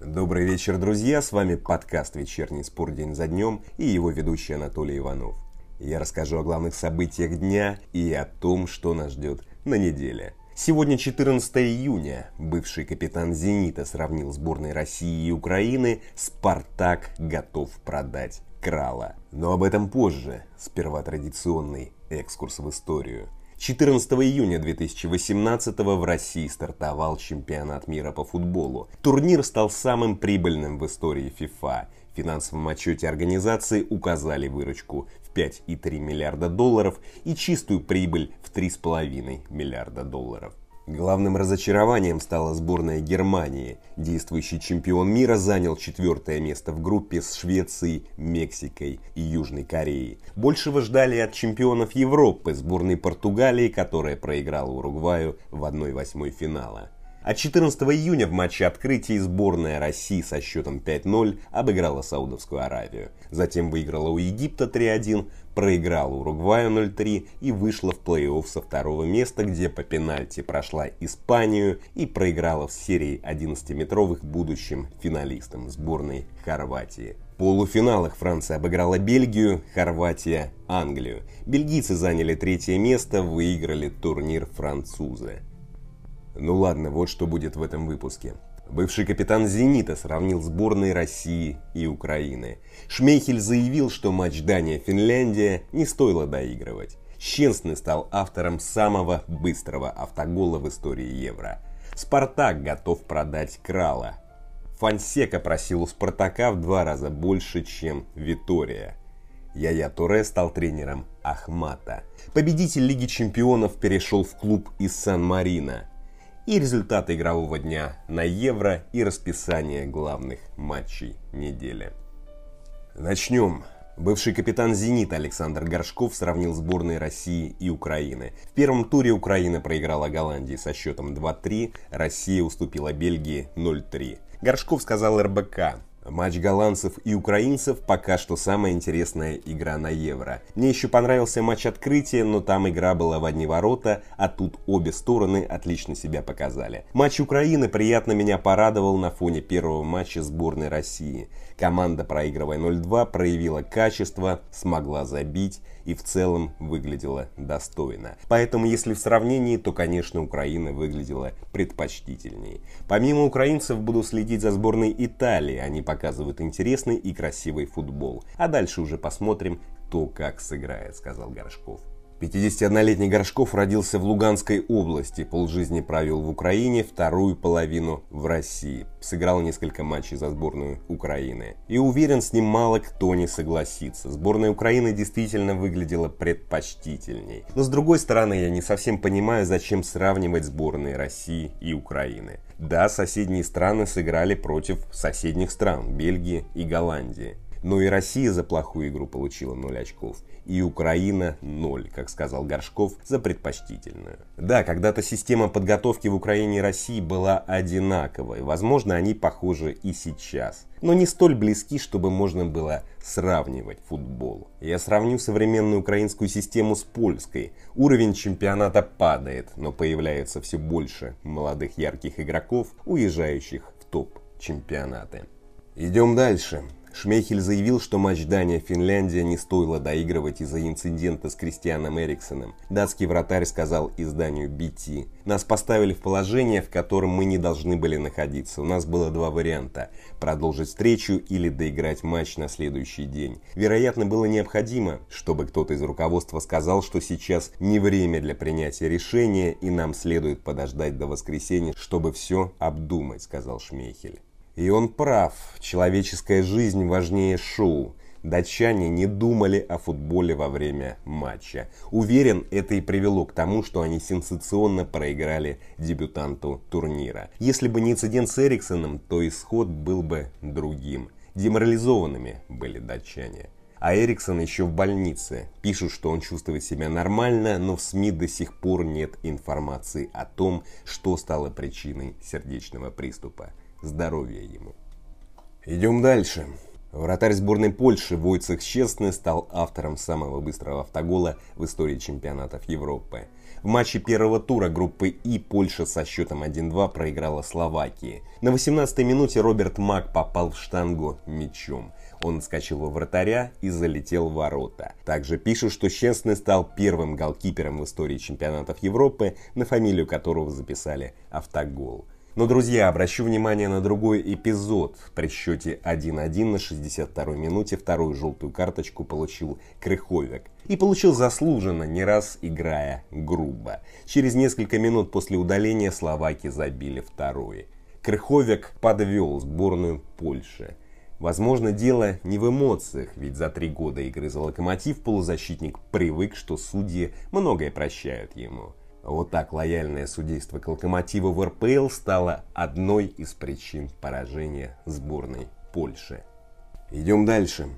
Добрый вечер, друзья! С вами подкаст «Вечерний спор день за днем» и его ведущий Анатолий Иванов. Я расскажу о главных событиях дня и о том, что нас ждет на неделе. Сегодня 14 июня. Бывший капитан «Зенита» сравнил сборной России и Украины. «Спартак» готов продать Крала. Но об этом позже. Сперва традиционный экскурс в историю – 14 июня 2018 в России стартовал чемпионат мира по футболу. Турнир стал самым прибыльным в истории FIFA. В финансовом отчете организации указали выручку в 5,3 миллиарда долларов и чистую прибыль в 3,5 миллиарда долларов. Главным разочарованием стала сборная Германии. Действующий чемпион мира занял четвертое место в группе с Швецией, Мексикой и Южной Кореей. Большего ждали от чемпионов Европы, сборной Португалии, которая проиграла Уругваю в 1-8 финала. А 14 июня в матче открытия сборная России со счетом 5-0 обыграла Саудовскую Аравию. Затем выиграла у Египта 3-1, проиграла Уругваю 0-3 и вышла в плей-офф со второго места, где по пенальти прошла Испанию и проиграла в серии 11-метровых будущим финалистам сборной Хорватии. В полуфиналах Франция обыграла Бельгию, Хорватия – Англию. Бельгийцы заняли третье место, выиграли турнир французы. Ну ладно, вот что будет в этом выпуске. Бывший капитан «Зенита» сравнил сборные России и Украины. Шмейхель заявил, что матч Дания-Финляндия не стоило доигрывать. Щенсный стал автором самого быстрого автогола в истории Евро. «Спартак» готов продать Крала. Фансека просил у «Спартака» в два раза больше, чем Витория. Яя Туре стал тренером Ахмата. Победитель Лиги Чемпионов перешел в клуб из Сан-Марино и результаты игрового дня на Евро и расписание главных матчей недели. Начнем. Бывший капитан «Зенита» Александр Горшков сравнил сборные России и Украины. В первом туре Украина проиграла Голландии со счетом 2-3, Россия уступила Бельгии 0-3. Горшков сказал РБК, Матч голландцев и украинцев пока что самая интересная игра на Евро. Мне еще понравился матч открытия, но там игра была в одни ворота, а тут обе стороны отлично себя показали. Матч Украины приятно меня порадовал на фоне первого матча сборной России. Команда, проигрывая 0-2, проявила качество, смогла забить и в целом выглядела достойно. Поэтому, если в сравнении, то, конечно, Украина выглядела предпочтительнее. Помимо украинцев, буду следить за сборной Италии. Они показывают интересный и красивый футбол. А дальше уже посмотрим, кто как сыграет, сказал Горшков. 51-летний Горшков родился в Луганской области, полжизни провел в Украине, вторую половину в России. Сыграл несколько матчей за сборную Украины. И уверен, с ним мало кто не согласится. Сборная Украины действительно выглядела предпочтительней. Но с другой стороны, я не совсем понимаю, зачем сравнивать сборные России и Украины. Да, соседние страны сыграли против соседних стран, Бельгии и Голландии. Но и Россия за плохую игру получила 0 очков. И Украина 0, как сказал Горшков, за предпочтительную. Да, когда-то система подготовки в Украине и России была одинаковой. Возможно, они похожи и сейчас. Но не столь близки, чтобы можно было сравнивать футбол. Я сравню современную украинскую систему с польской. Уровень чемпионата падает, но появляется все больше молодых ярких игроков, уезжающих в топ-чемпионаты. Идем дальше. Шмейхель заявил, что матч Дания-Финляндия не стоило доигрывать из-за инцидента с Кристианом Эриксоном. Датский вратарь сказал изданию BT. «Нас поставили в положение, в котором мы не должны были находиться. У нас было два варианта – продолжить встречу или доиграть матч на следующий день. Вероятно, было необходимо, чтобы кто-то из руководства сказал, что сейчас не время для принятия решения и нам следует подождать до воскресенья, чтобы все обдумать», – сказал Шмейхель. И он прав, человеческая жизнь важнее шоу. Датчане не думали о футболе во время матча. Уверен, это и привело к тому, что они сенсационно проиграли дебютанту турнира. Если бы не инцидент с Эриксоном, то исход был бы другим. Деморализованными были датчане. А Эриксон еще в больнице. Пишут, что он чувствует себя нормально, но в СМИ до сих пор нет информации о том, что стало причиной сердечного приступа здоровья ему. Идем дальше. Вратарь сборной Польши Войцех Честный стал автором самого быстрого автогола в истории чемпионатов Европы. В матче первого тура группы И Польша со счетом 1-2 проиграла Словакии. На 18-й минуте Роберт Мак попал в штангу мячом. Он отскочил во вратаря и залетел в ворота. Также пишут, что Честный стал первым голкипером в истории чемпионатов Европы, на фамилию которого записали автогол. Но, друзья, обращу внимание на другой эпизод. При счете 1-1 на 62-й минуте вторую желтую карточку получил Крыховик. И получил заслуженно, не раз играя грубо. Через несколько минут после удаления словаки забили второй. Крыховик подвел сборную Польши. Возможно, дело не в эмоциях, ведь за три года игры за локомотив полузащитник привык, что судьи многое прощают ему. Вот так лояльное судейство к локомотиву в РПЛ стало одной из причин поражения сборной Польши. Идем дальше.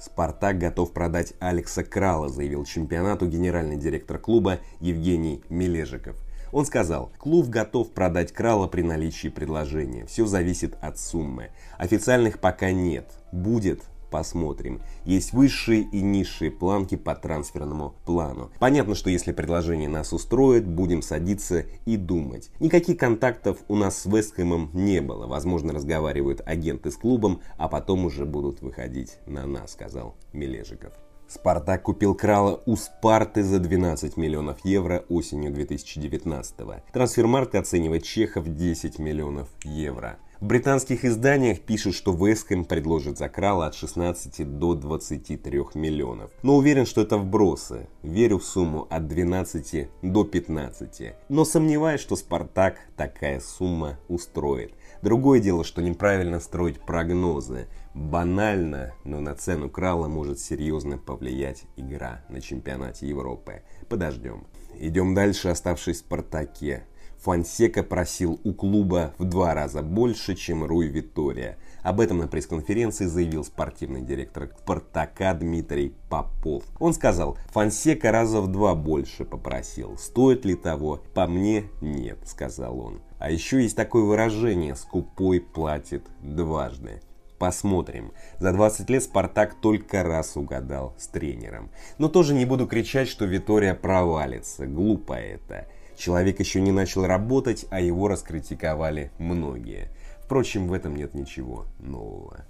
«Спартак» готов продать Алекса Крала, заявил чемпионату генеральный директор клуба Евгений Мележиков. Он сказал, клуб готов продать Крала при наличии предложения. Все зависит от суммы. Официальных пока нет. Будет посмотрим. Есть высшие и низшие планки по трансферному плану. Понятно, что если предложение нас устроит, будем садиться и думать. Никаких контактов у нас с Вестхэмом не было. Возможно, разговаривают агенты с клубом, а потом уже будут выходить на нас, сказал Мележиков. Спартак купил Крала у Спарты за 12 миллионов евро осенью 2019 -го. Трансфермаркт оценивает Чехов 10 миллионов евро. В британских изданиях пишут, что Вескхэм предложит за Крала от 16 до 23 миллионов. Но уверен, что это вбросы. Верю в сумму от 12 до 15. Но сомневаюсь, что Спартак такая сумма устроит. Другое дело, что неправильно строить прогнозы. Банально, но на цену Крала может серьезно повлиять игра на чемпионате Европы. Подождем. Идем дальше, оставшись в Спартаке. Фонсека просил у клуба в два раза больше, чем Руй Витория. Об этом на пресс-конференции заявил спортивный директор «Спартака» Дмитрий Попов. Он сказал, Фонсека раза в два больше попросил. Стоит ли того? По мне нет, сказал он. А еще есть такое выражение «скупой платит дважды». Посмотрим. За 20 лет Спартак только раз угадал с тренером. Но тоже не буду кричать, что Витория провалится. Глупо это. Человек еще не начал работать, а его раскритиковали многие. Впрочем, в этом нет ничего нового.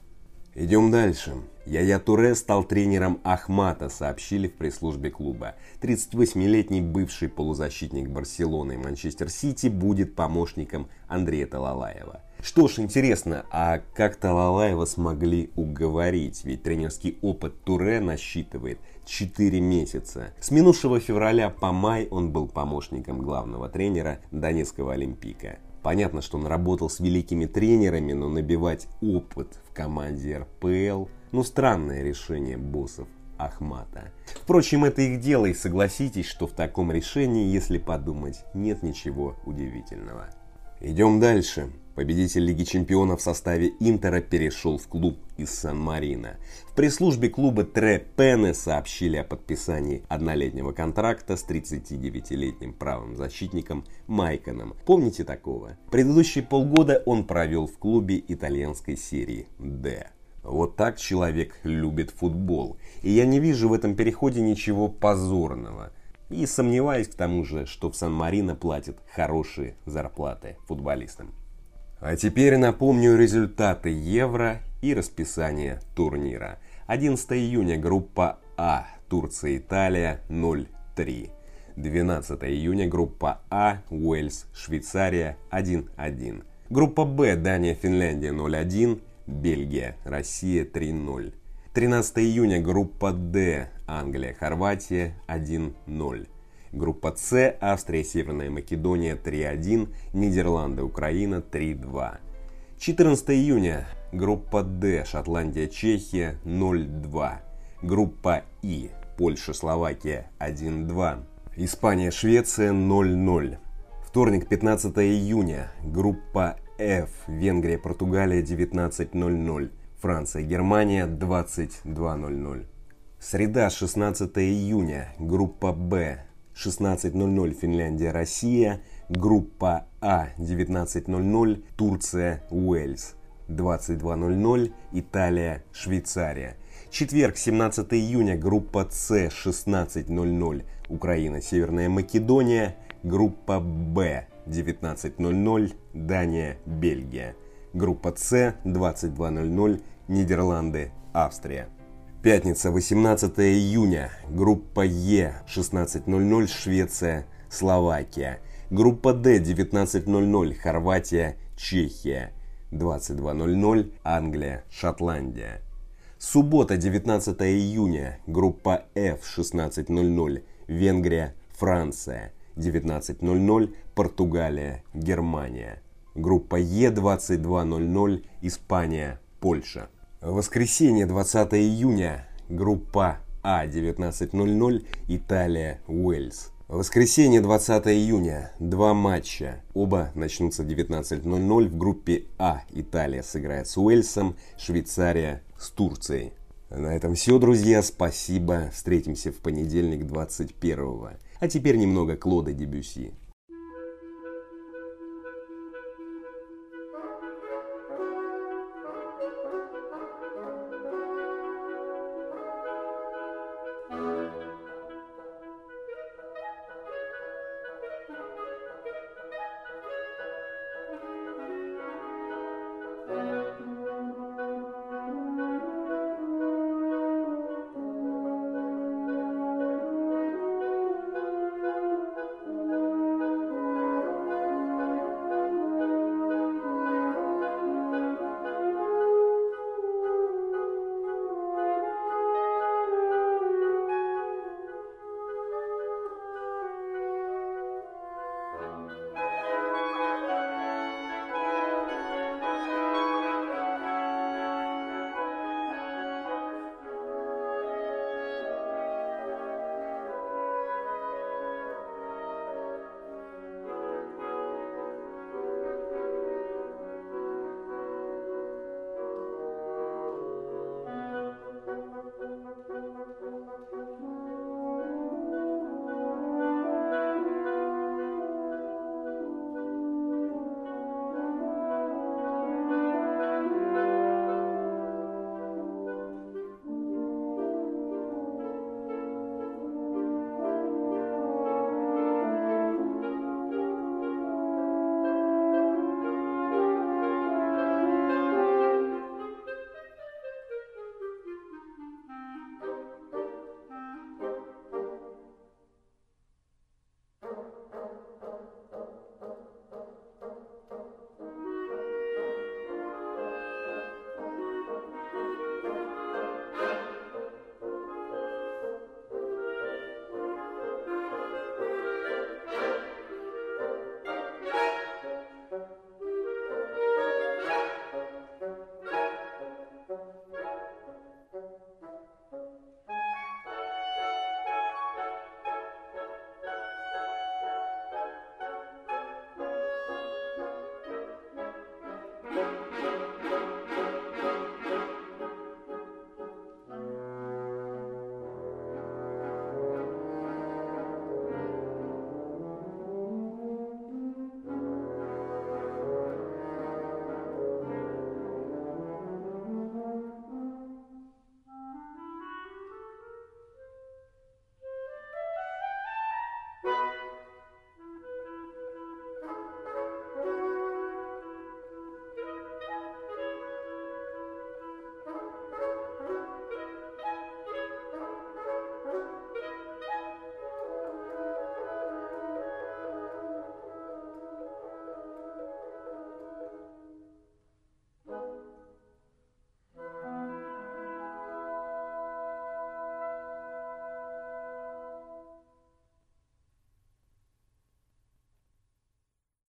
Идем дальше. Яя Туре стал тренером Ахмата, сообщили в пресс-службе клуба. 38-летний бывший полузащитник Барселоны и Манчестер Сити будет помощником Андрея Талалаева. Что ж, интересно, а как Талалаева смогли уговорить? Ведь тренерский опыт Туре насчитывает 4 месяца. С минувшего февраля по май он был помощником главного тренера Донецкого Олимпика. Понятно, что он работал с великими тренерами, но набивать опыт в команде РПЛ – ну странное решение боссов Ахмата. Впрочем, это их дело, и согласитесь, что в таком решении, если подумать, нет ничего удивительного. Идем дальше. Победитель Лиги Чемпионов в составе Интера перешел в клуб из Сан-Марино. В пресс-службе клуба Тре Пене сообщили о подписании однолетнего контракта с 39-летним правым защитником Майконом. Помните такого? Предыдущие полгода он провел в клубе итальянской серии «Д». Вот так человек любит футбол. И я не вижу в этом переходе ничего позорного. И сомневаюсь к тому же, что в Сан-Марино платят хорошие зарплаты футболистам. А теперь напомню результаты Евро и расписание турнира. 11 июня группа А, Турция, Италия 0-3. 12 июня группа А, Уэльс, Швейцария 1-1. Группа Б, Дания, Финляндия 0-1, Бельгия, Россия 3-0. 13 июня группа Д, Англия, Хорватия 1-0. Группа С, Австрия, Северная Македония 3-1, Нидерланды, Украина 3-2. 14 июня, группа Д, Шотландия, Чехия 0-2. Группа И, Польша, Словакия 1-2. Испания, Швеция 0-0. Вторник, 15 июня, группа F, Венгрия, Португалия 19.00. Франция, Германия 22.00. Среда, 16 июня, группа Б, 16.00 Финляндия, Россия. Группа А 19.00 Турция, Уэльс. 22.00 Италия, Швейцария. Четверг, 17 июня, группа С 16.00 Украина, Северная Македония. Группа Б 19.00 Дания, Бельгия. Группа С 22.00 Нидерланды, Австрия. Пятница, 18 июня. Группа Е 16.00 Швеция, Словакия. Группа Д 19.00 Хорватия, Чехия. 22.00 Англия, Шотландия. Суббота, 19 июня. Группа F 16.00 Венгрия, Франция. 19.00 Португалия, Германия. Группа Е 22.00 Испания, Польша. Воскресенье 20 июня. Группа А 19.00 Италия, Уэльс. Воскресенье 20 июня. Два матча. Оба начнутся в 19.00 в группе А. Италия сыграет с Уэльсом, Швейцария с Турцией. На этом все, друзья. Спасибо. Встретимся в понедельник 21 -го. А теперь немного Клода Дебюси.